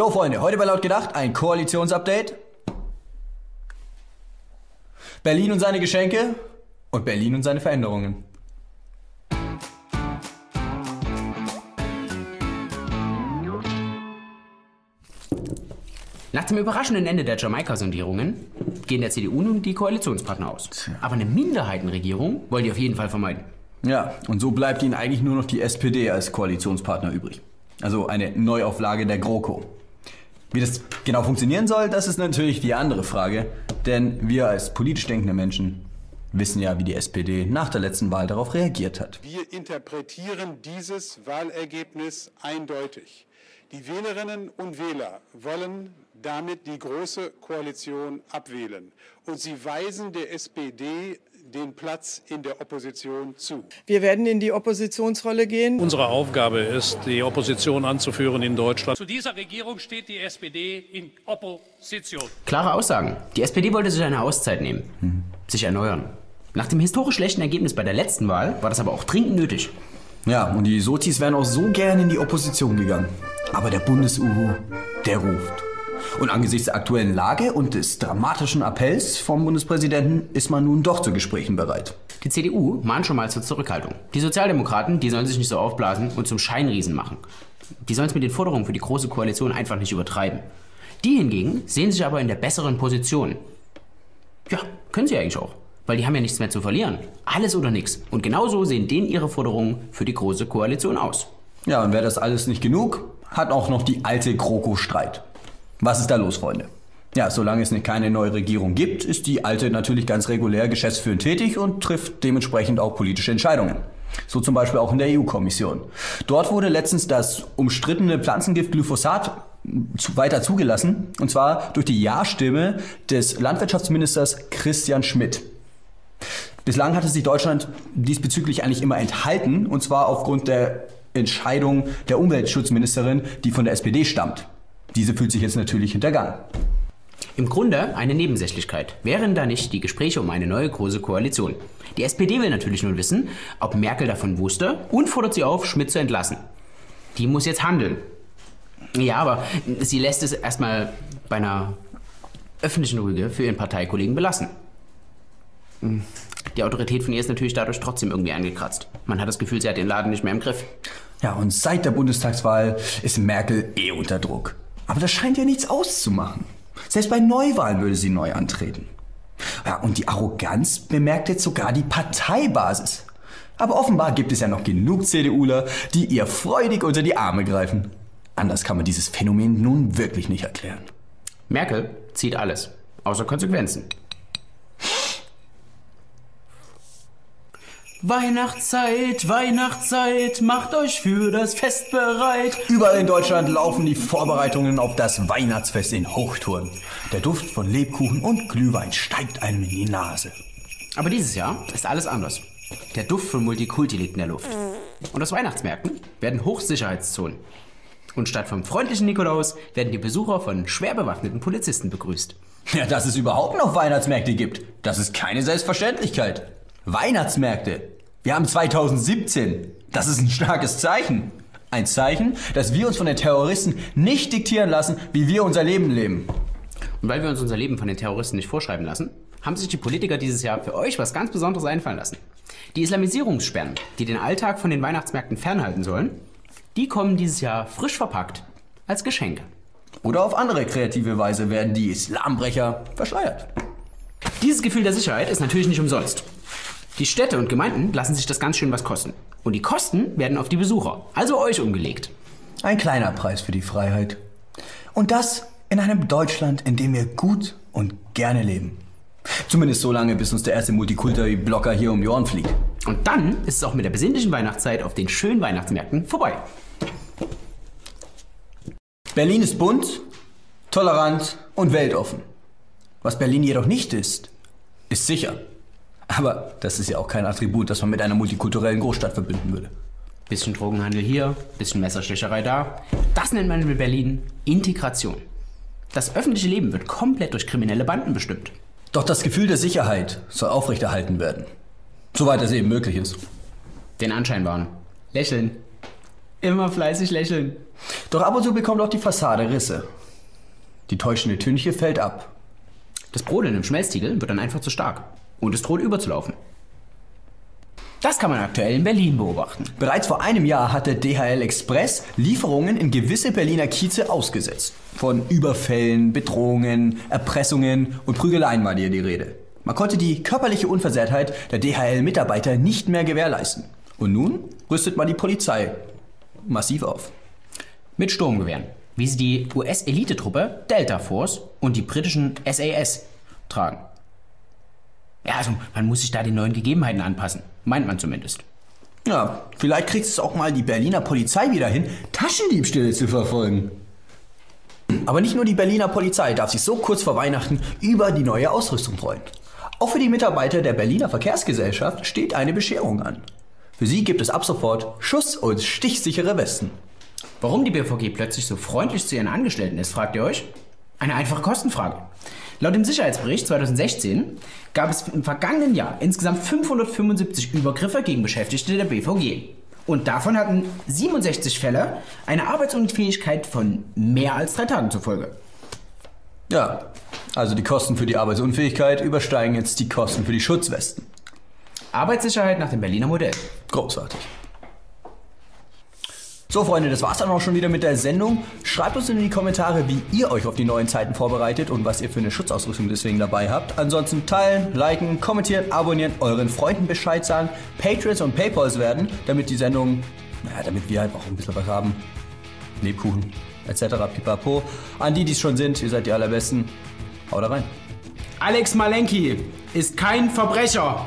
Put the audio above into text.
Jo, Freunde, heute bei Laut gedacht ein Koalitionsupdate. Berlin und seine Geschenke und Berlin und seine Veränderungen. Nach dem überraschenden Ende der Jamaika-Sondierungen gehen der CDU nun die Koalitionspartner aus. Aber eine Minderheitenregierung wollen die auf jeden Fall vermeiden. Ja, und so bleibt ihnen eigentlich nur noch die SPD als Koalitionspartner übrig. Also eine Neuauflage der GroKo. Wie das genau funktionieren soll, das ist natürlich die andere Frage. Denn wir als politisch denkende Menschen wissen ja, wie die SPD nach der letzten Wahl darauf reagiert hat. Wir interpretieren dieses Wahlergebnis eindeutig. Die Wählerinnen und Wähler wollen damit die Große Koalition abwählen. Und sie weisen der SPD den Platz in der Opposition zu. Wir werden in die Oppositionsrolle gehen. Unsere Aufgabe ist, die Opposition anzuführen in Deutschland. Zu dieser Regierung steht die SPD in Opposition. Klare Aussagen. Die SPD wollte sich eine Auszeit nehmen, mhm. sich erneuern. Nach dem historisch schlechten Ergebnis bei der letzten Wahl war das aber auch dringend nötig. Ja, und die Sozis wären auch so gern in die Opposition gegangen. Aber der Bundes-Uhu, der ruft. Und angesichts der aktuellen Lage und des dramatischen Appells vom Bundespräsidenten ist man nun doch zu Gesprächen bereit. Die CDU mahnt schon mal zur Zurückhaltung. Die Sozialdemokraten, die sollen sich nicht so aufblasen und zum Scheinriesen machen. Die sollen es mit den Forderungen für die Große Koalition einfach nicht übertreiben. Die hingegen sehen sich aber in der besseren Position. Ja, können sie eigentlich auch. Weil die haben ja nichts mehr zu verlieren. Alles oder nichts. Und genauso sehen denen ihre Forderungen für die Große Koalition aus. Ja, und wäre das alles nicht genug, hat auch noch die alte GroKo Streit. Was ist da los, Freunde? Ja, solange es keine neue Regierung gibt, ist die alte natürlich ganz regulär geschäftsführend tätig und trifft dementsprechend auch politische Entscheidungen. So zum Beispiel auch in der EU-Kommission. Dort wurde letztens das umstrittene Pflanzengift Glyphosat weiter zugelassen, und zwar durch die Ja-Stimme des Landwirtschaftsministers Christian Schmidt. Bislang hatte sich Deutschland diesbezüglich eigentlich immer enthalten, und zwar aufgrund der Entscheidung der Umweltschutzministerin, die von der SPD stammt. Diese fühlt sich jetzt natürlich hintergangen. Im Grunde eine Nebensächlichkeit. Wären da nicht die Gespräche um eine neue große Koalition? Die SPD will natürlich nun wissen, ob Merkel davon wusste und fordert sie auf, Schmidt zu entlassen. Die muss jetzt handeln. Ja, aber sie lässt es erstmal bei einer öffentlichen Rüge für ihren Parteikollegen belassen. Die Autorität von ihr ist natürlich dadurch trotzdem irgendwie angekratzt. Man hat das Gefühl, sie hat den Laden nicht mehr im Griff. Ja, und seit der Bundestagswahl ist Merkel eh unter Druck. Aber das scheint ja nichts auszumachen. Selbst bei Neuwahlen würde sie neu antreten. Ja, und die Arroganz bemerkt jetzt sogar die Parteibasis. Aber offenbar gibt es ja noch genug CDUler, die ihr freudig unter die Arme greifen. Anders kann man dieses Phänomen nun wirklich nicht erklären. Merkel zieht alles, außer Konsequenzen. Weihnachtszeit, Weihnachtszeit, macht euch für das Fest bereit. Überall in Deutschland laufen die Vorbereitungen auf das Weihnachtsfest in Hochtouren. Der Duft von Lebkuchen und Glühwein steigt einem in die Nase. Aber dieses Jahr ist alles anders. Der Duft von Multikulti liegt in der Luft. Und aus Weihnachtsmärkten werden Hochsicherheitszonen. Und statt vom freundlichen Nikolaus werden die Besucher von schwer bewaffneten Polizisten begrüßt. Ja, dass es überhaupt noch Weihnachtsmärkte gibt, das ist keine Selbstverständlichkeit. Weihnachtsmärkte. Wir haben 2017. Das ist ein starkes Zeichen. Ein Zeichen, dass wir uns von den Terroristen nicht diktieren lassen, wie wir unser Leben leben. Und weil wir uns unser Leben von den Terroristen nicht vorschreiben lassen, haben sich die Politiker dieses Jahr für euch was ganz Besonderes einfallen lassen. Die Islamisierungssperren, die den Alltag von den Weihnachtsmärkten fernhalten sollen, die kommen dieses Jahr frisch verpackt als Geschenke. Oder auf andere kreative Weise werden die Islambrecher verschleiert. Dieses Gefühl der Sicherheit ist natürlich nicht umsonst. Die Städte und Gemeinden lassen sich das ganz schön was kosten. Und die Kosten werden auf die Besucher, also euch umgelegt. Ein kleiner Preis für die Freiheit. Und das in einem Deutschland, in dem wir gut und gerne leben. Zumindest so lange, bis uns der erste Multikulti-Blocker hier um die Ohren fliegt. Und dann ist es auch mit der besinnlichen Weihnachtszeit auf den schönen Weihnachtsmärkten vorbei. Berlin ist bunt, tolerant und weltoffen. Was Berlin jedoch nicht ist, ist sicher. Aber das ist ja auch kein Attribut, das man mit einer multikulturellen Großstadt verbinden würde. Bisschen Drogenhandel hier, bisschen Messerstecherei da. Das nennt man in Berlin Integration. Das öffentliche Leben wird komplett durch kriminelle Banden bestimmt. Doch das Gefühl der Sicherheit soll aufrechterhalten werden. Soweit es eben möglich ist. Den Anschein wahren. Lächeln. Immer fleißig lächeln. Doch ab und zu bekommt auch die Fassade Risse. Die täuschende Tünche fällt ab. Das Brodeln im Schmelztiegel wird dann einfach zu stark. Und es droht überzulaufen. Das kann man aktuell in Berlin beobachten. Bereits vor einem Jahr hatte DHL Express Lieferungen in gewisse Berliner Kieze ausgesetzt. Von Überfällen, Bedrohungen, Erpressungen und Prügeleien war hier die Rede. Man konnte die körperliche Unversehrtheit der DHL-Mitarbeiter nicht mehr gewährleisten. Und nun rüstet man die Polizei massiv auf. Mit Sturmgewehren, wie sie die US-Elitetruppe Delta Force und die britischen SAS tragen. Ja, also man muss sich da den neuen Gegebenheiten anpassen. Meint man zumindest. Ja, vielleicht kriegt es auch mal die Berliner Polizei wieder hin, Taschendiebstähle zu verfolgen. Aber nicht nur die Berliner Polizei darf sich so kurz vor Weihnachten über die neue Ausrüstung freuen. Auch für die Mitarbeiter der Berliner Verkehrsgesellschaft steht eine Bescherung an. Für sie gibt es ab sofort Schuss- und stichsichere Westen. Warum die BVG plötzlich so freundlich zu ihren Angestellten ist, fragt ihr euch? Eine einfache Kostenfrage. Laut dem Sicherheitsbericht 2016 gab es im vergangenen Jahr insgesamt 575 Übergriffe gegen Beschäftigte der BVG. Und davon hatten 67 Fälle eine Arbeitsunfähigkeit von mehr als drei Tagen zur Folge. Ja, also die Kosten für die Arbeitsunfähigkeit übersteigen jetzt die Kosten für die Schutzwesten. Arbeitssicherheit nach dem Berliner Modell. Großartig. So, Freunde, das war's dann auch schon wieder mit der Sendung. Schreibt uns in die Kommentare, wie ihr euch auf die neuen Zeiten vorbereitet und was ihr für eine Schutzausrüstung deswegen dabei habt. Ansonsten teilen, liken, kommentieren, abonnieren, euren Freunden Bescheid sagen, Patrons und Paypals werden, damit die Sendung, naja, damit wir halt auch ein bisschen was haben. Lebkuchen, etc. pipapo. An die, die es schon sind, ihr seid die allerbesten. Haut rein. Alex Malenki ist kein Verbrecher.